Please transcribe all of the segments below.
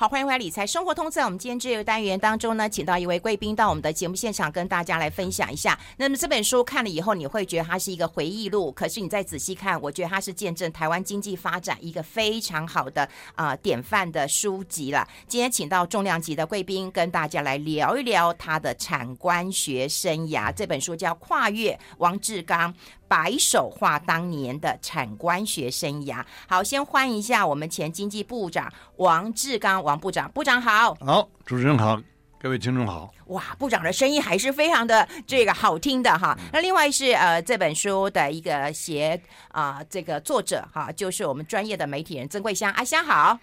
好，欢迎回来理财生活通，在我们今天这个单元当中呢，请到一位贵宾到我们的节目现场，跟大家来分享一下。那么这本书看了以后，你会觉得它是一个回忆录，可是你再仔细看，我觉得它是见证台湾经济发展一个非常好的啊、典范的书籍了。今天请到重量级的贵宾，跟大家来聊一聊他的产官学生涯。这本书叫《跨越王志刚白手画当年的产官学生涯》。好，先欢迎一下我们前经济部长王志刚。王部长，部长好，好，主持人好，各位听众好。哇，部长的声音还是非常的这个好听的哈。那另外是呃这本书的一个写啊、呃、这个作者哈，就是我们专业的媒体人曾桂香，阿香好。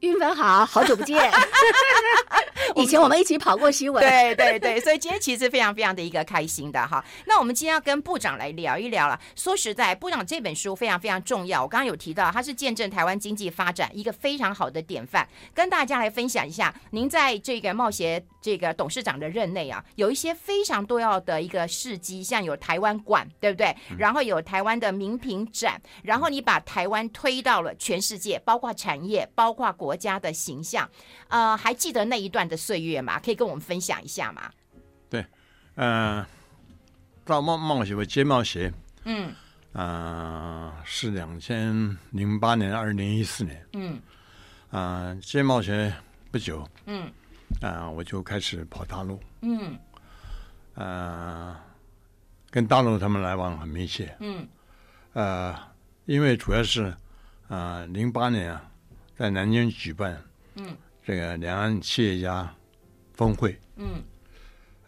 韵芬好，好久不见。以前我们一起跑过新闻，对对对，所以今天其实非常非常的一个开心的哈。那我们今天要跟部长来聊一聊了。说实在，部长这本书非常非常重要。我刚刚有提到，它是见证台湾经济发展一个非常好的典范，跟大家来分享一下。您在这个贸协这个董事长的任内啊，有一些非常重要的一个事迹，像有台湾馆，对不对？然后有台湾的名品展，然后你把台湾推到了全世界，包括产业，包括国家的形象。呃，还记得那一段的岁月吗？可以跟我们分享一下吗？对，嗯、呃，到贸贸协接贸协，嗯，啊、呃，是两千零八年，二零一四年，嗯，啊、呃，接冒险不久，嗯，啊、呃，我就开始跑大陆，嗯，啊、呃，跟大陆他们来往很密切，嗯，呃，因为主要是啊，零、呃、八年啊，在南京举办，嗯。这个两岸企业家峰会，嗯，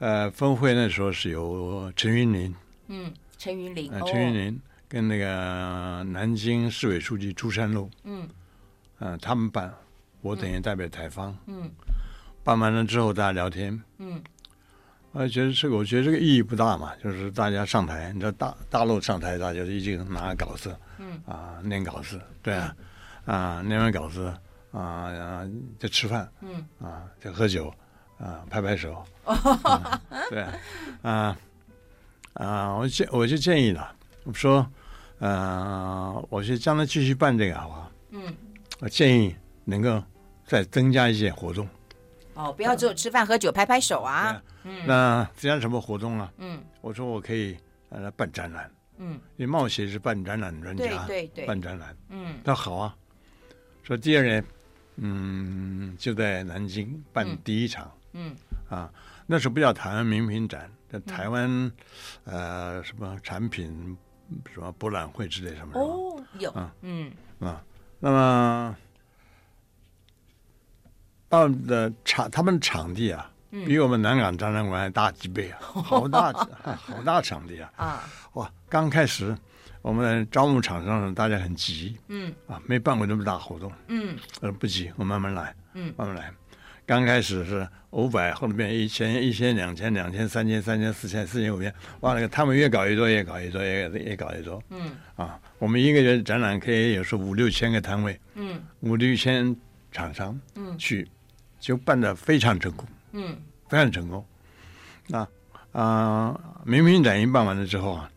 呃，峰会那时候是由陈云林，嗯，陈云林，呃，陈云林跟那个南京市委书记朱山路，嗯，呃，他们办，我等于代表台方，嗯，办完了之后大家聊天，嗯，我觉得这个我觉得这个意义不大嘛，就是大家上台，你知道大大陆上台，大家就一直拿稿子，嗯，啊，念稿子，对啊，啊，念完稿子。啊，就吃饭，嗯，啊，就喝酒，啊，拍拍手，嗯、对，啊，啊，我建我就建议了，我说，呃，我就将来继续办这个好不好？嗯，我建议能够再增加一些活动。哦，不要只有吃饭喝酒拍拍手啊。嗯，那增加什么活动啊？嗯，我说我可以呃办展览。嗯，因为冒险是办展览专家，对对对，办展览。嗯，那好啊。说第二年。嗯，就在南京办第一场。嗯，嗯啊，那时候不叫台湾名品展，叫台湾、嗯、呃什么产品什么博览会之类什么。哦，有。啊，嗯啊，那么到的场，他们场地啊，嗯、比我们南港展览馆还大几倍啊，好大，好大场地啊。啊，哇，刚开始。我们招募厂商，大家很急，嗯。啊，没办过这么大活动，嗯，呃，不急，我慢慢来，嗯，慢慢来。刚开始是五百，后面变一千，一千两千，两千三千，三千四千，四千五千，哇，那个他们越搞越多，越搞越多，越越搞越多，嗯。啊，我们一个月展览可以有时候五六千个摊位，嗯，五六千厂商，嗯，去就办得非常成功，嗯，非常成功。那啊，名品展一办完了之后啊。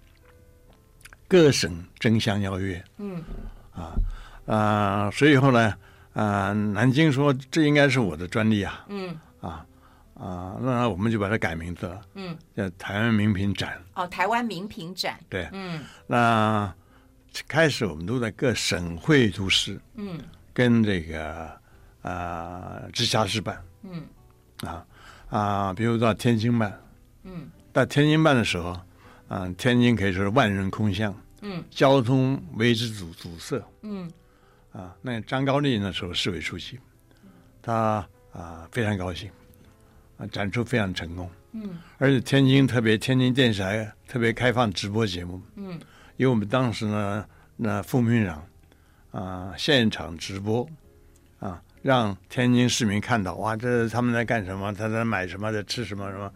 各省争相邀约，嗯，啊啊，所以后来啊，南京说这应该是我的专利啊，嗯，啊啊，那我们就把它改名字了，嗯，叫台湾名品展。哦，台湾名品展，对，嗯，那开始我们都在各省会都市，嗯，跟这个啊直辖市办，嗯，啊啊，比如到天津办，嗯，到天津办的时候。啊，天津可以说是万人空巷，嗯，交通为之阻阻塞，嗯，啊，那张高丽那时候市委书记，他啊非常高兴，啊展出非常成功，嗯，而且天津特别天津电视台特别开放直播节目，嗯，因为我们当时呢，那副秘书长啊现场直播，啊让天津市民看到，哇，这他们在干什么？他在买什么？在吃什么？什么？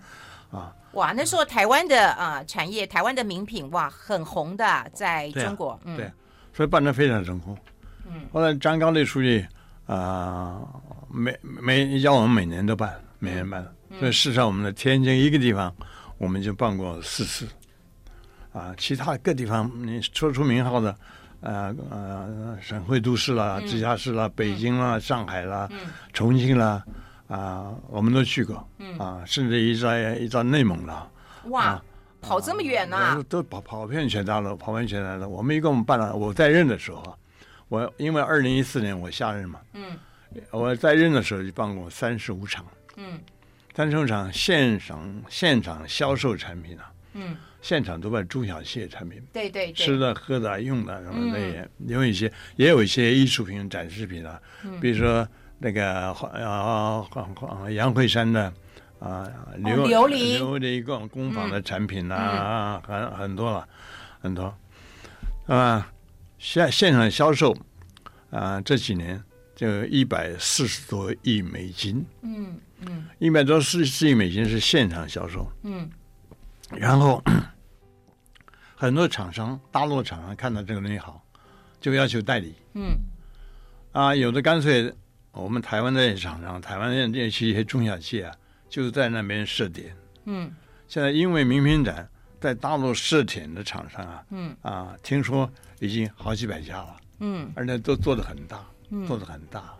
啊。哇，那时候台湾的啊、呃、产业，台湾的名品哇很红的，在中国，对、啊嗯，对，所以办得非常成功。嗯，后来张高丽书记啊、呃，每每要我们每年都办，每年办。嗯、所以事实上，我们的天津一个地方，我们就办过四次。啊，其他各地方你说出名号的呃呃省会都市啦、直辖市啦、北京啦、上海啦、嗯重庆啦，啊，我们都去过，嗯。啊，甚至一在一在内蒙了，哇啊，跑这么远啊都！都跑跑遍全大陆，跑遍全大陆。我们一共办了，我在任的时候啊，我因为二零一四年我下任嘛，嗯。我在任的时候就办过三十五场，嗯。三十五场现场现场销售产品啊，嗯，现场都卖中小企业产品，对对对，吃的、喝的、用的什么的嗯也有一些，也有一些艺术品、展示品啊，嗯。比如说那个啊啊杨惠山的啊琉琉璃琉璃工工坊的产品啊，很很多了，很多。啊，现现场销售啊这几年就一百四十多亿美金，嗯嗯。一百多四十亿美金是现场销售。嗯。然后 很多厂商，大陆厂商看到这个东西好，就要求代理。嗯。啊。有的干脆我们台湾的厂商，台湾的这些中小企业啊，就是在那边设点。嗯现在因为名品展在大陆设点的厂商啊，嗯啊，听说已经好几百家了，嗯而且都做的很大，嗯做的很大。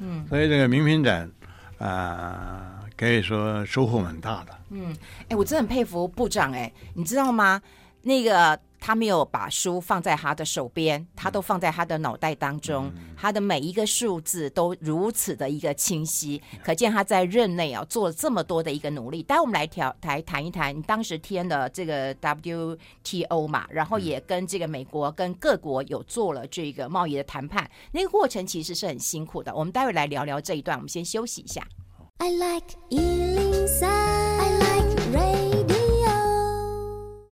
嗯所以这个名品展啊，可以说收获蛮大的。嗯，哎，我真的很佩服部长哎，你知道吗？那个他没有把书放在他的手边，他都放在他的脑袋当中，他的每一个数字都如此的一个清晰，可见他在任内啊做了这么多的一个努力。待会我们来调来谈一谈，你当时填了这个 WTO 嘛，然后也跟这个美国跟各国有做了这个贸易的谈判，那个过程其实是很辛苦的。我们待会来聊聊这一段，我们先休息一下。I like Ealing Sound. I like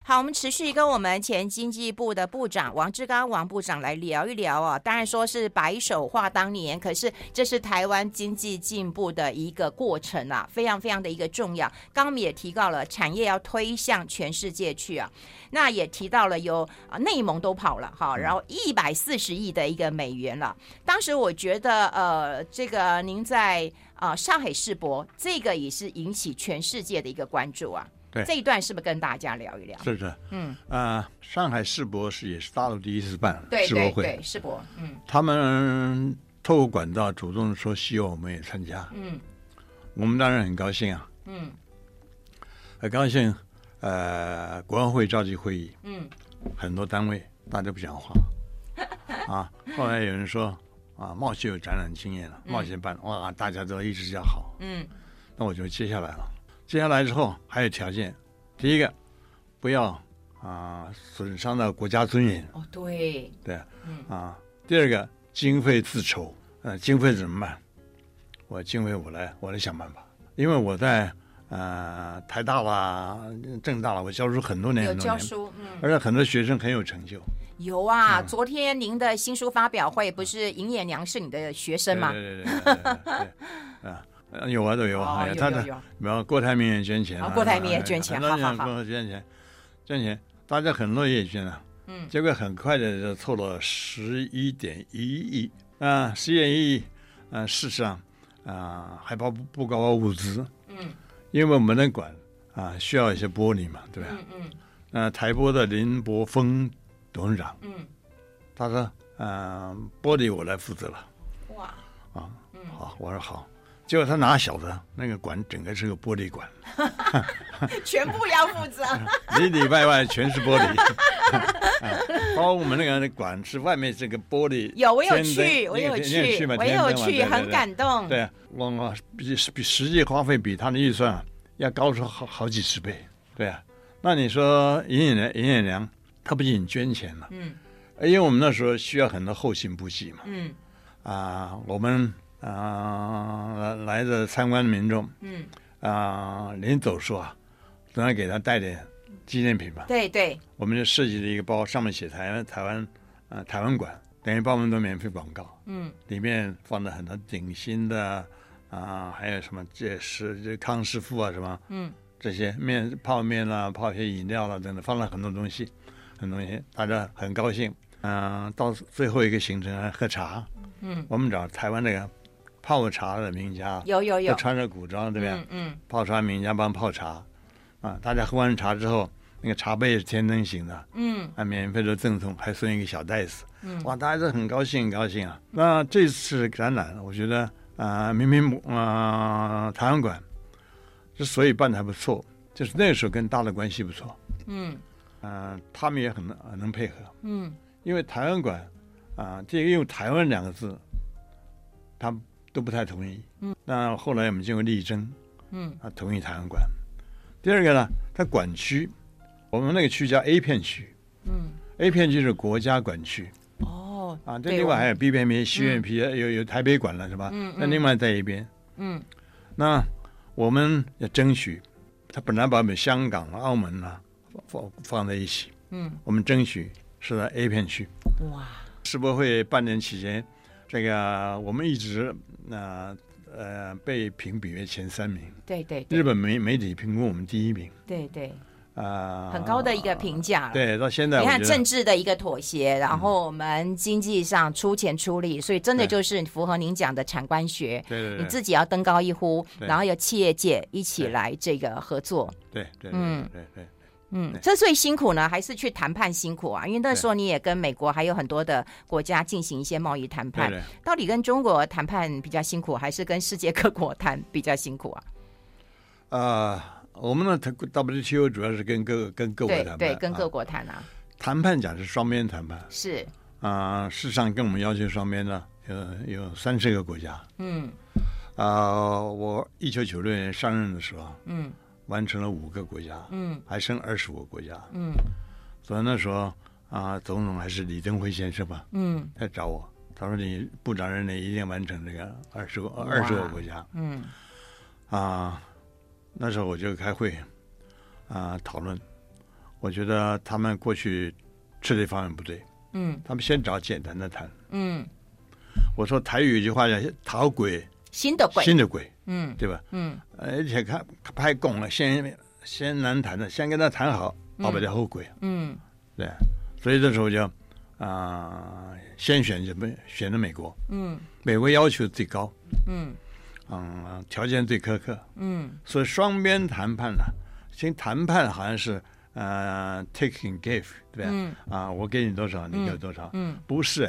好，我们持续跟我们前经济部的部长王志刚王部长来聊一聊啊。当然说是白手话当年，可是这是台湾经济进步的一个过程啊，非常非常的一个重要。刚刚我们也提到了产业要推向全世界去啊，那也提到了有啊内蒙都跑了哈，然后一百四十亿的一个美元了。当时我觉得呃，这个您在啊、呃、上海世博，这个也是引起全世界的一个关注啊。对。这一段是不是跟大家聊一聊？是是，嗯，啊，上海世博是也是大陆第一次办世博会，对对，世博，嗯。他们透过管道主动说希望我们也参加，嗯。我们当然很高兴啊，嗯。很高兴。呃，国安会召集会议，嗯。很多单位大家不讲话，啊，后来有人说啊，冒险有展览经验了，冒险办，哇，大家都一直叫好，嗯。那我就接下来了。接下来之后还有条件，第一个不要啊损伤到国家尊严，哦对，对，嗯。啊，第二个经费自筹，呃，经费怎么办？我经费我来我来想办法，因为我在呃台大啦、政大啦，我教书很多年有教书，嗯。而且很多学生很有成就，有啊。嗯。昨天您的新书发表会不是尹衍娘是你的学生吗？对对对对对对啊，呃 有啊都有啊，哦，的有有，郭台铭也捐钱啊，哦郭台铭也捐钱好好好捐钱，捐钱，大家很乐意捐啊，嗯结果很快的就凑了十一点一亿啊，十一点一亿，啊，事实上啊还包不不包括物资，嗯因为我们的馆啊需要一些玻璃嘛，对吧？嗯嗯那台玻的林柏峰董事长嗯，他说，啊，玻璃我来负责了。哇，啊，嗯好，我说好。结果他哪晓得那个馆整个是个玻璃馆，全部要负责。里里外外全是玻璃，啊 包括我们那个馆是外面这个玻璃。有我有去，我有去，我有去，很感动。对啊，我我比比实际花费比他的预算啊要高出好好几十倍。对啊，那你说尹衍娘，尹衍娘他不仅捐钱了，嗯因为我们那时候需要很多后勤补给嘛。嗯啊，我们啊来来的参观的民众。嗯，啊，临走时候啊，总要给他带点纪念品吧。对对，我们就设计了一个包，上面写台湾台湾啊、台湾馆，等于帮我们做免费广告。嗯里面放了很多顶新的啊，还有什么这是这康师傅啊什么嗯这些面泡面啦、泡些饮料啦等等，放了很多东西，很多东西，大家很高兴。嗯、到最后一个行程还喝茶，嗯，我们找台湾那个泡茶的名家，有有有，穿着古装，对不对？嗯嗯。泡茶名家帮泡茶，啊，大家喝完茶之后，那个茶杯也是天灯型的，嗯，啊，免费的赠送，还送一个小袋子，嗯，哇，大家都很高兴，很高兴啊。那这次展览，我觉得啊、呃，明明啊、呃，台湾馆之所以办的还不错，就是那时候跟大陆关系不错，嗯，啊、呃，他们也很能能配合，嗯，因为台湾馆啊，这个用台湾两个字，他们都不太同意，嗯，那后来我们经过力争，嗯，他，同意台湾馆。第二个呢，他管区。我们那个区叫 A 片区，嗯，A 片区是国家管区，哦，啊，这另外还有 B 片区、西片区，嗯、有有台北馆了是吧？嗯，那另外在一边，嗯，那我们要争取，他本来把我们香港、澳门啊放放在一起，嗯，我们争取是在 A 片区。哇，世博会半年期间，这个我们一直呃呃被评比为前三名，对对，对，日本媒媒体评估我们第一名，对对。啊、呃，很高的一个评价。对，到现在你看政治的一个妥协，然后我们经济上出钱出力，嗯、所以真的就是符合您讲的产官学。对对对，你自己要登高一呼，然后有企业界一起来这个合作。对对，嗯对对，嗯，这最辛苦呢，还是去谈判辛苦啊？因为那时候你也跟美国还有很多的国家进行一些贸易谈判，到底跟中国谈判比较辛苦，还是跟世界各国谈比较辛苦啊？啊、呃。我们的谈 WTO 主要是跟各跟各国谈判，对，对跟各国谈啊。谈判讲是双边谈判，是啊、呃，事实上跟我们要求双边的有有三十个国家。嗯，啊、呃，我一九九六年上任的时候，嗯，完成了五个国家，嗯，还剩二十五个国家，嗯，所以那时候啊、呃，总统还是李登辉先生吧，嗯，他找我，他说你部长任内一定完成这个二十个二十个国家，嗯，啊。那时候我就开会，啊，讨论。我觉得他们过去吃这方面不对，嗯，他们先找简单的谈，嗯。我说台语有一句话叫“讨轨”，新的鬼，新的鬼，嗯，对吧？嗯，而且看拍拱了，先先难谈的，先跟他谈好，后边的后悔，嗯，对。所以这时候就啊，先选什么？选的美国，嗯，美国要求最高，嗯。嗯，条件最苛刻。嗯，所以双边谈判呢，先谈判好像是呃 take and give，对吧？嗯。啊，我给你多少，你给我多少。嗯。不是，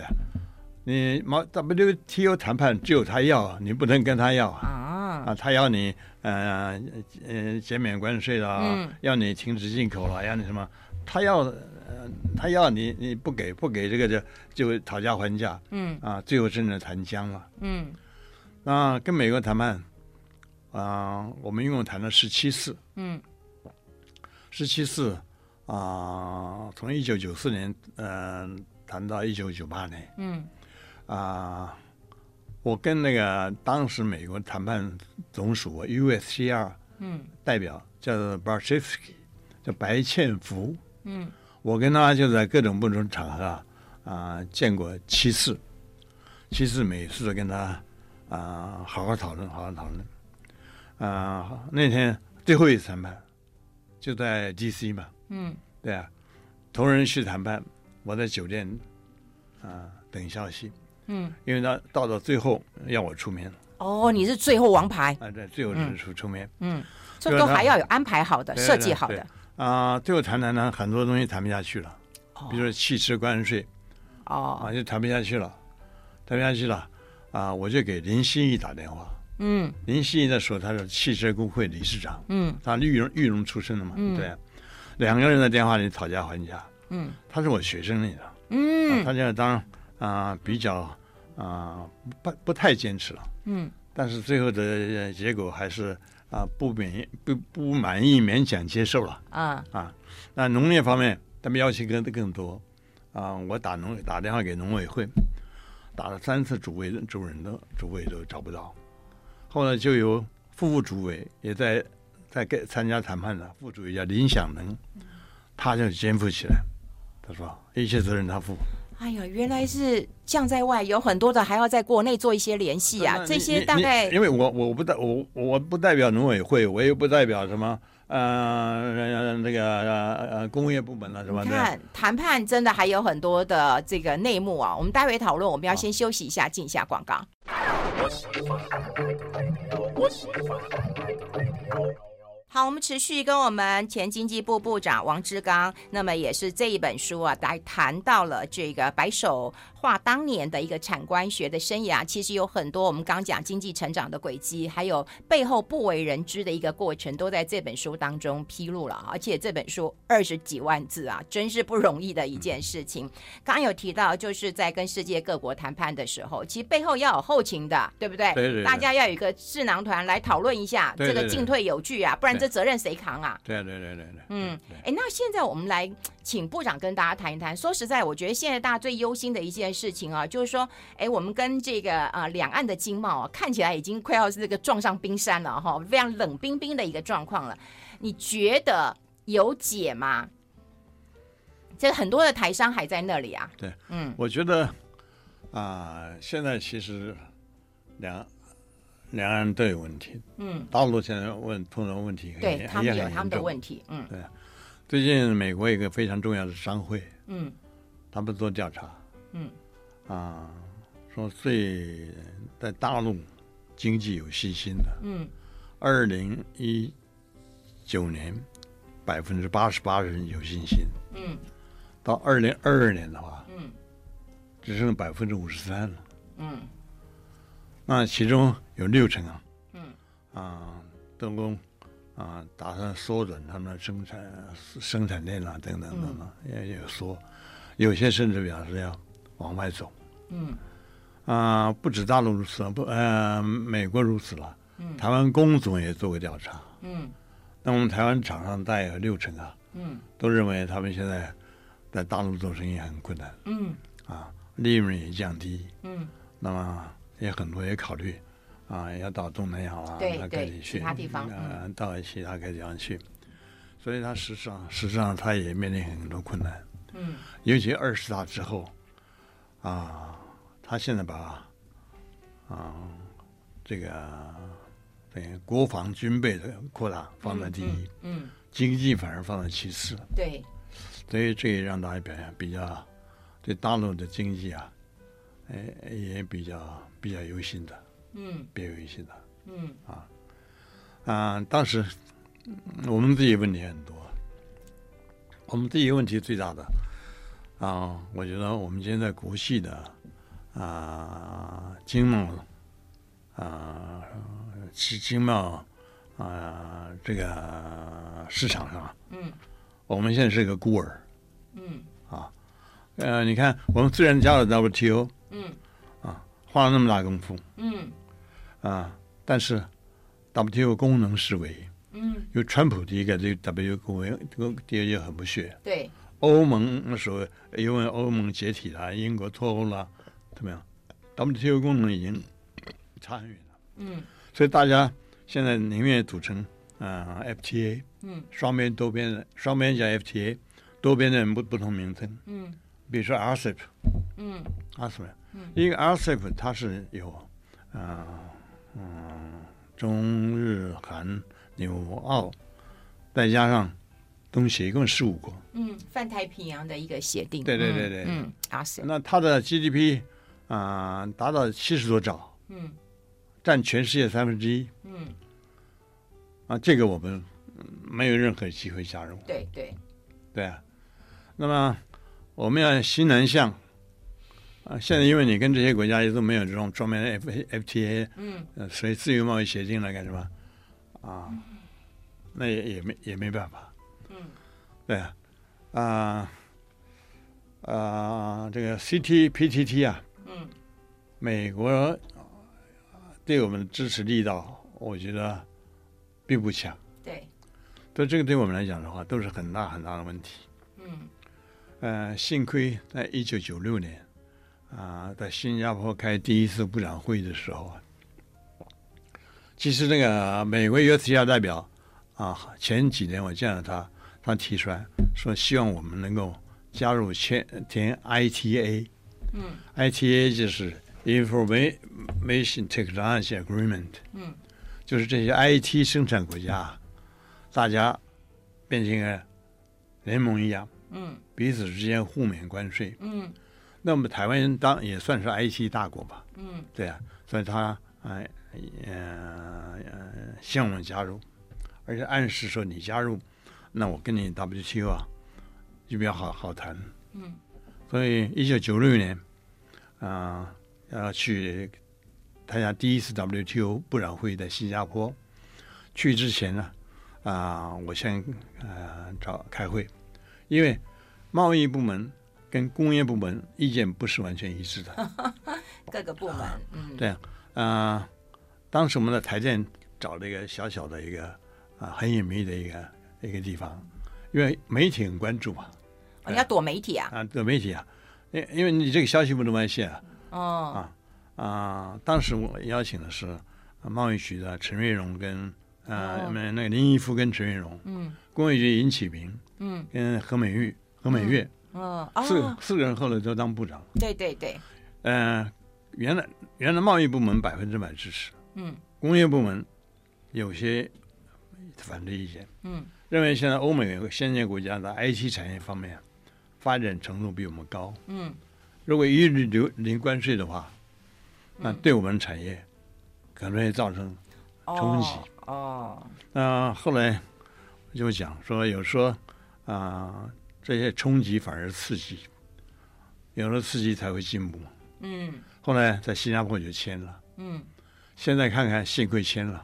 你毛 WTO 谈判只有他要，你不能跟他要啊。啊，他要你呃呃减免关税了，嗯，要你停止进口了，要你什么？他要呃他要你你不给不给这个就就讨价还价。嗯。啊，最后真的谈僵了。嗯。那跟美国谈判，啊、呃，我们一共谈了十七次，嗯，十七次，啊、呃，从一九九四年，嗯、呃，谈到一九九八年，嗯，啊、呃，我跟那个当时美国谈判总署 USCR，嗯，代表叫做 Barshevsky，叫白倩福，嗯，我跟他就在各种不同场合啊，啊、呃，见过七次，七次每次都跟他。啊，好好讨论，好好讨论。啊，那天最后一次谈判就在 DC 嘛。嗯，对啊，同仁去谈判，我在酒店啊等消息。嗯，因为他到了最后要我出面。哦，你是最后王牌啊？对，最后是出出面。嗯，这都还要有安排好的、设计好的。啊，最后谈谈呢，很多东西谈不下去了。哦、比如说汽车关税。哦。啊，就谈不下去了，谈不下去了。啊，我就给林心怡打电话。嗯，林心怡那时候他是汽车工会理事长。嗯，他裕农裕农出身的嘛。嗯，对，两个人在电话里讨价还价。嗯，他是我学生里的。嗯，啊、他就当啊、呃、比较啊、呃、不不太坚持了。嗯，但是最后的结果还是啊、呃、不满意不不满意勉强接受了。啊啊，那农业方面他们要求更更多。啊，我打农打电话给农委会。打了三次主委，主任的主委都找不到，后来就由副主委也在在跟参加谈判的副主委叫林享能，他就肩负起来，他说一切责任他负。哎呀，原来是将在外，有很多的还要在国内做一些联系啊，这些大概因为我我不代我我不代表农委会，我也不代表什么。呃，那个呃工业部门了是吧？你看谈判真的还有很多的这个内幕啊。我们待会讨论，我们要先休息一下，进一下广告。好，我们持续跟我们前经济部部长王志刚，那么也是这一本书啊，来谈到了这个白手画当年的一个产官学的生涯，其实有很多我们刚讲经济成长的轨迹，还有背后不为人知的一个过程，都在这本书当中披露了。而且这本书二十几万字啊，真是不容易的一件事情。刚刚有提到，就是在跟世界各国谈判的时候，其实背后要有后勤的，对不对？对对对，大家要有一个智囊团来讨论一下这个进退有据啊，不然。这责任谁扛啊？对对对对对。嗯，哎，那现在我们来请部长跟大家谈一谈。说实在，我觉得现在大家最忧心的一件事情啊，就是说，哎，我们跟这个啊两岸的经贸啊，看起来已经快要是这个撞上冰山了哈，非常冷冰冰的一个状况了。你觉得有解吗？这很多的台商还在那里啊。对，嗯，我觉得啊，现在其实两。两岸都有问题，嗯，大陆现在问碰到问题，对他们有他们的问题，嗯，对。最近美国一个非常重要的商会，嗯，他们做调查，嗯，啊，说最在大陆经济有信心的，嗯，二零一九年百分之八十八的人有信心，嗯，到二零二二年的话，嗯，只剩百分之五十三了，嗯。那其中有六成啊，嗯，啊，都啊打算缩短他们的生产生产链啊，等等等等，也有缩，有些甚至表示要往外走，嗯，啊，不止大陆如此，不，呃，美国如此了，嗯，台湾工总也做过调查，嗯，那我们台湾厂商大概有六成啊，嗯，都认为他们现在在大陆做生意很困难，嗯，啊，利润也降低，嗯，那么。也很多也考虑，啊，要到东南亚啊，各地去，其他地方，呃，到其他各地方去，所以他实际上，实际上他也面临很多困难，嗯，尤其二十大之后，啊，他现在把，啊，这个等于国防军备的扩大放在第一，嗯，经济反而放在其次，对，所以这也让大家表现比较对大陆的经济啊，哎，也比较。比较忧心的，嗯，比较忧心的，嗯。啊。啊，当时我们自己问题很多，我们自己问题最大的啊，我觉得我们现在国系的啊经贸啊经经贸啊这个市场上，嗯，我们现在是个孤儿，嗯。啊，呃，你看我们虽然加了 WTO，嗯。花了那么大功夫，嗯，啊，但是 WTO 功能式微，嗯，因为川普第一个对 WTO 这个第二就很不屑，对，欧盟那时候因为欧盟解体了，英国脱欧了，怎么样？WTO 功能已经差很远了，嗯，所以大家现在宁愿组成啊 FTA，嗯，双边多边的双边叫 FTA，多边的不不同名称，嗯，比如说 RCEP，嗯，RCEP。一个 RCEP 它是有，啊、呃，嗯，中日韩纽澳，再加上东协，一共十五国。嗯，泛太平洋的一个协定。对对对对。嗯，RCEP。那它的 GDP 啊、呃，达到七十多兆。嗯。占全世界三分之一。嗯。啊，这个我们没有任何机会加入。对对。对啊。那么我们要新南向。啊，现在因为你跟这些国家也都没有这种专门的 F F T A，嗯，呃，所以自由贸易协定来干什么？啊，那也也没也没办法，嗯，对啊，啊啊，这个 C T P T T 啊，嗯，美国对我们的支持力道，我觉得并不强，对，所以这个对我们来讲的话，都是很大很大的问题，嗯，呃，幸亏在一九九六年。啊，在新加坡开第一次部长会议的时候啊，其实那个美国 USTR 代表啊，前几年我见了他，他提出来说希望我们能够加入签填 ITA，嗯，ITA 就是 Information Technology Agreement，嗯，就是这些 IT 生产国家，大家变成一个联盟一样，嗯，彼此之间互免关税，嗯。那么台湾人当也算是 IC 大国吧，嗯，对啊，所以他哎呃呃希望我们加入，而且暗示说你加入，那我跟你 WTO 啊就比较好好谈。嗯，所以一九九六年啊、呃、要去参加第一次 WTO 部长会议在新加坡，去之前呢啊、呃、我先呃找开会，因为贸易部门跟工业部门意见不是完全一致的，各个部门，对啊，当时我们的台建找了一个小小的一个啊、呃、很隐秘的一个一个地方，因为媒体很关注嘛，哦、你要躲媒体啊？啊，躲媒体啊，因因为你这个消息不能外泄啊，哦，啊啊，当时我邀请的是贸易局的陈瑞荣跟呃、哦、那个林毅夫跟陈瑞荣，嗯，工业局尹启明，嗯，跟何美玉、何美月。嗯嗯，哦、四四个人后来都当部长。对对对，呃，原来原来贸易部门百分之百支持，嗯，工业部门有些反对意见，嗯，认为现在欧美先进国家的 IT 产业方面发展程度比我们高，嗯，如果一律留零关税的话，那对我们产业可能会造成冲击。哦，那、呃、后来就讲说，有说啊。呃这些冲击反而刺激，有了刺激才会进步。嗯，后来在新加坡就签了。嗯，现在看看幸亏签了，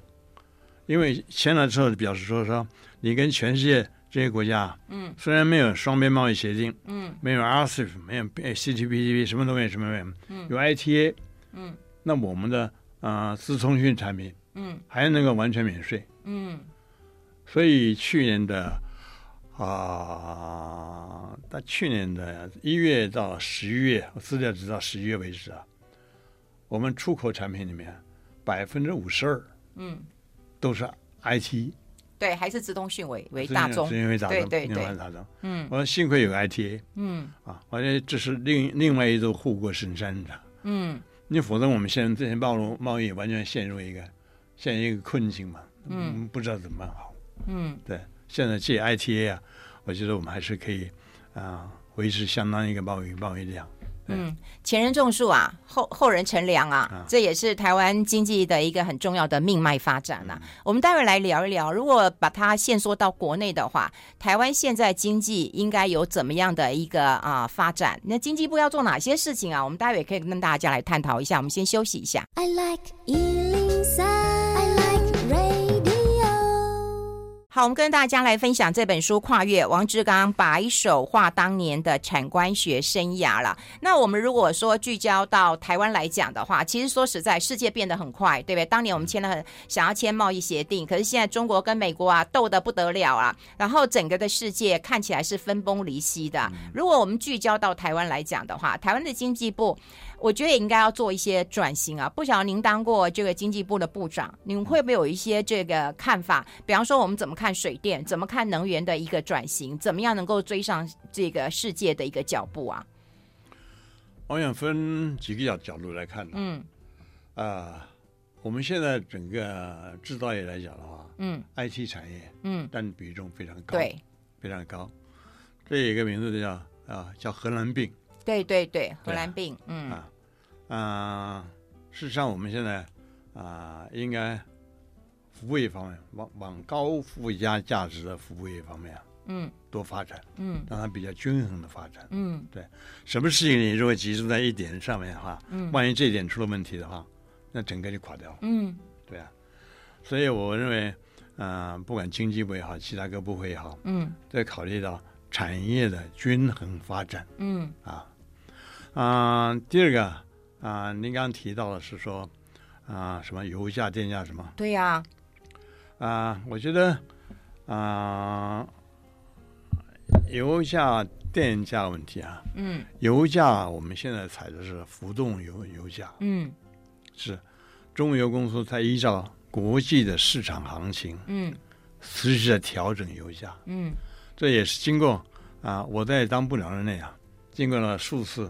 因为签了之后表示说说你跟全世界这些国家，嗯，虽然没有双边贸易协定，嗯，没有 RCEP，没有 CPTPP，什么都没有，什么都没有，嗯，有 ITA，嗯，那我们的啊、呃、资通讯产品，嗯，还能够完全免税，嗯，所以去年的。啊，到去年的一月到十一月，我资料直到十一月为止啊，我们出口产品里面百分之五十二，嗯，都是 IT，对，还是自通讯为为大宗，为大宗，对对对，大宗，嗯，我说幸亏有 ITA，嗯，啊，我觉得这是另另外一座护国神山的，嗯，你否则我们现在这些贸易贸易完全陷入一个陷入一个困境嘛，嗯，不知道怎么办好，嗯，对。现在借 ITA 啊，我觉得我们还是可以啊维持相当一个贸易贸易量。嗯，前人种树啊，后后人乘凉啊，啊，这也是台湾经济的一个很重要的命脉发展啊。嗯、我们待会来聊一聊，如果把它限缩到国内的话，台湾现在经济应该有怎么样的一个啊发展？那经济部要做哪些事情啊？我们待会也可以跟大家来探讨一下。我们先休息一下。I like 好，我们跟大家来分享这本书《跨越王志刚白手画当年的产官学生涯》了。那我们如果说聚焦到台湾来讲的话，其实说实在，世界变得很快，对不对？当年我们签了很想要签贸易协定，可是现在中国跟美国啊斗得不得了啊，然后整个的世界看起来是分崩离析的。如果我们聚焦到台湾来讲的话，台湾的经济部。我觉得也应该要做一些转型啊！不晓得您当过这个经济部的部长，您会不会有一些这个看法？比方说，我们怎么看水电，怎么看能源的一个转型，怎么样能够追上这个世界的一个脚步啊？我想分几个角角度来看。嗯，啊、呃，我们现在整个制造业来讲的话，嗯，IT 产业，嗯，占比重非常高，对，非常高。这有一个名字叫啊、呃，叫荷兰病。对对对，荷兰病，嗯。啊啊、呃，事实上，我们现在啊、呃，应该服务业方面往往高附加价值的服务业方面，嗯，多发展，嗯，让它比较均衡的发展，嗯，对，什么事情你如果集中在一点上面的话，嗯，万一这一点出了问题的话，那整个就垮掉了，嗯，对啊，所以我认为，嗯、呃，不管经济部也好，其他各部会也好，嗯，都要考虑到产业的均衡发展，嗯，啊，啊、呃，第二个。啊，您刚刚提到的是说，啊，什么油价、电价什么？对呀、啊。啊，我觉得，啊，油价、电价问题啊，嗯，油价我们现在采的是浮动油油价，嗯，是中油公司在依照国际的市场行情，嗯，持续在调整油价，嗯，这也是经过啊，我在当部长任内啊，经过了数次。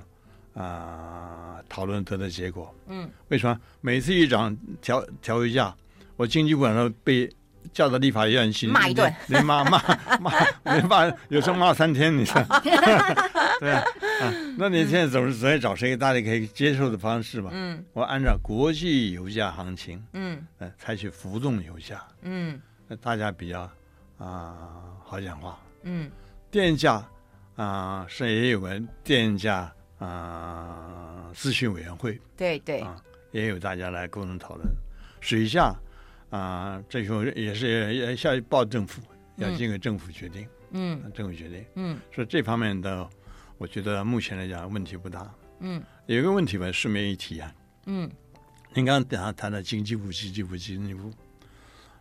啊，讨论得的结果。嗯，为什么每次一涨调调油价，我经济部长都被叫到立法院去骂一顿，连骂 骂骂，连骂有时候骂三天，你说 对啊，啊？那你现在总是在找谁大家可以接受的方式嘛？嗯，我按照国际油价行情，嗯，呃，采取浮动油价，嗯，那大家比较啊、好讲话。嗯电价啊、是也有个电价啊咨询委员会对对，啊，也有大家来共同讨论。水下啊，这时候也是也下去报政府，要经过政府决定，嗯。政府决定。嗯。所以这方面的，我觉得目前来讲问题不大。嗯。有一个问题吧，顺便一提啊，嗯。您刚刚等下谈到经济部、经济部、经济部，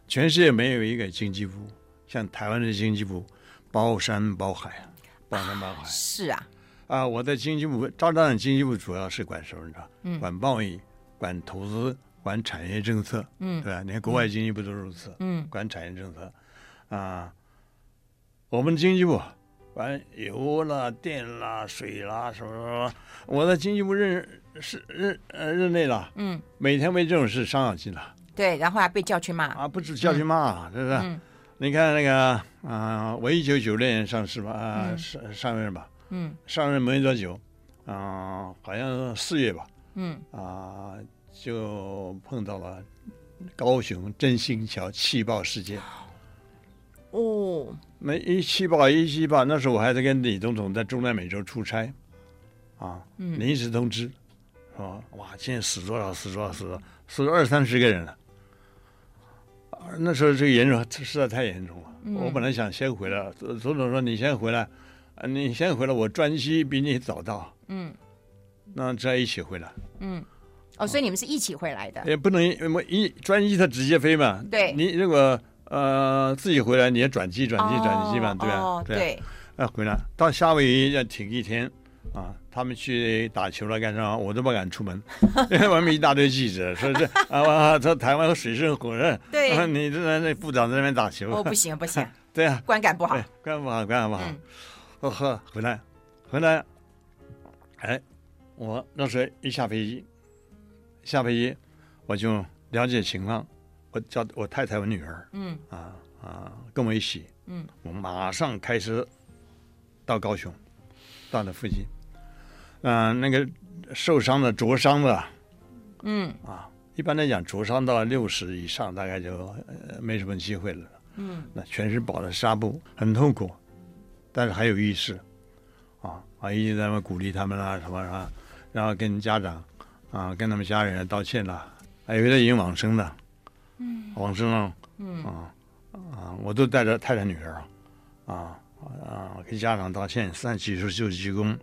全世界没有一个经济部像台湾的经济部包山包海啊，包山包海。是啊，啊！我在经济部，赵站长经济部主要是管什么？你知道？嗯管贸易、管投资、管产业政策，嗯对吧？你看国外经济部都如此，嗯管产业政策啊。我们经济部管油啦、电啦、水啦什么什么。我在经济部任是任呃任内了，嗯，每天为这种事伤脑筋了对，然后还被叫去骂，啊！不止叫去骂，是不是？嗯你看那个啊，我一九九六年上市吧，啊嗯上上任吧，嗯上任没多久，啊，好像四月吧，嗯。啊，就碰到了高雄振兴桥气爆事件。哦，那一气爆一气爆，那时候我还在跟李总统在中南美洲出差，啊，嗯。临时通知，说，哇，现在死多少死多少死多少，死了二三十个人了。啊那时候这个严重实在太严重了，嗯。我本来想先回来，总总统说你先回来，啊，你先回来，我专机比你早到，嗯。那这样一起回来，嗯，哦，所以你们是一起回来的，也不能我一专机它直接飞嘛，对。你如果呃自己回来，你也转机转机转机嘛，对吧？哦，对啊。回来。到夏威夷要停一天啊，他们去打球了干啥？我都不敢出门，因 为外面一大堆记者说这啊啊，这台湾水深火热，对。啊 你这那部长在那边打球，哦，不行不行，对啊，观感不好。观感不好观感不好。嗯，呵呵，回来回来，哎，我那时候一下飞机，下飞机我就了解情况，我叫我太太我女儿嗯。啊啊跟我一起。嗯。我马上开车到高雄，到了附近，嗯、那个受伤的、灼伤的嗯。啊，一般来讲，灼伤到六十以上，大概就、呃、没什么机会了。嗯。那全是包的纱布，很痛苦，但是还有意识，啊啊，一直在那鼓励他们啦、什么啊，然后跟家长啊，跟他们家人道歉啦，还有的已经往生的，嗯，往生了，嗯。啊啊，我都带着太太女儿啊，啊啊，给家长道歉，三七十九鞠躬，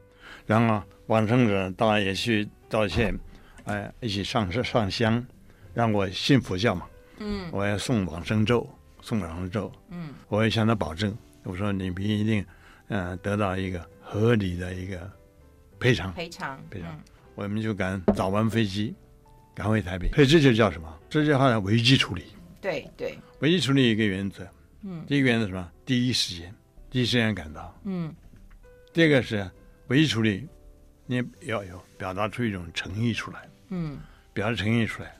然后往生者当然也去道歉，哎，一起上上香，让我信佛教嘛，嗯。我要送往生咒，送往生咒，嗯。我也向他保证，我说你们一定，嗯、得到一个合理的一个赔偿，赔偿，赔偿。嗯。我们就赶早班飞机赶回台北，所以这就叫什么？这就叫危机处理。对对，危机处理一个原则，嗯。第一个原则是什么？第一时间，第一时间赶到。嗯。第二个是危机处理，你要有表达出一种诚意出来，嗯。表达诚意出来，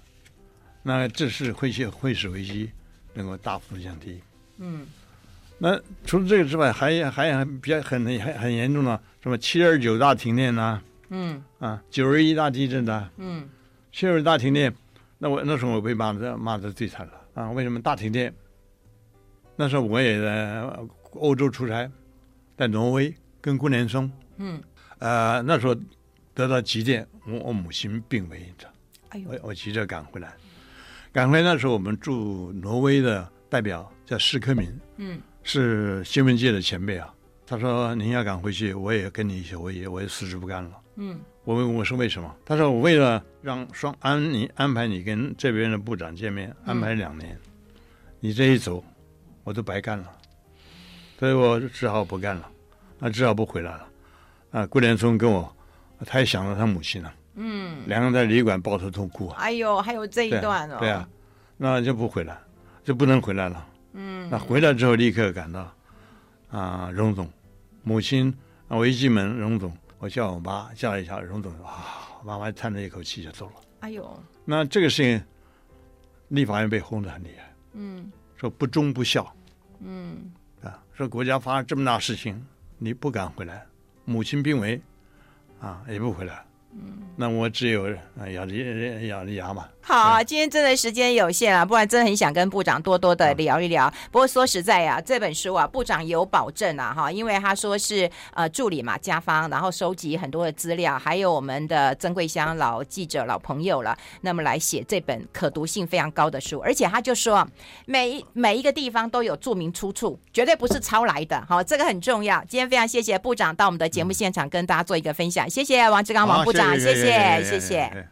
那这是会使会使危机能够大幅降低。嗯那除了这个之外，还还还比较很很很严重的，什么七二九大停电呐、嗯啊，九二一大地震呐、嗯七二大停电，那我那时候我被骂的骂的最惨了啊！为什么大停电？那时候我也在欧洲出差，在挪威跟顾连松，嗯，呃，那时候得到急电，我我母亲病危着，哎呦我，我急着赶回来，赶回来那时候我们驻挪威的代表叫施科明，嗯是新闻界的前辈啊。他说：“您要敢回去，我也跟你一起，我也我也辞职不干了。嗯”我问我说为什么？他说：“我为了让双安你安排你跟这边的部长见面，安排两年，你这一走，我都白干了，所以我只好不干了，啊，只好不回来了。啊，顾连松跟我，他也想到他母亲了，嗯，两个人在旅馆抱头痛哭啊。哎呦，还有这一段哦，对啊，那就不回来，就不能回来了。嗯那回来之后立刻赶到啊，荣总，母亲啊，我一进门，荣总，我叫我妈叫了一下，荣总啊，妈妈叹了一口气就走了。哎呦，那这个事情，立法院被轰得很厉害，嗯。说不忠不孝嗯。啊，说国家发生这么大事情，你不敢回来，母亲病危啊，也不回来，嗯，那我只有啊咬着咬着牙嘛，好，今天真的时间有限啊，不然真的很想跟部长多多的聊一聊。不过说实在呀、啊，这本书啊，部长有保证啊，哈，因为他说是呃助理嘛，家方，然后收集很多的资料，还有我们的曾桂香老记者、老朋友了，那么来写这本可读性非常高的书，而且他就说每每一个地方都有注明出处，绝对不是抄来的，好，这个很重要。今天非常谢谢部长到我们的节目现场跟大家做一个分享，谢谢王志刚王部长，谢谢谢谢。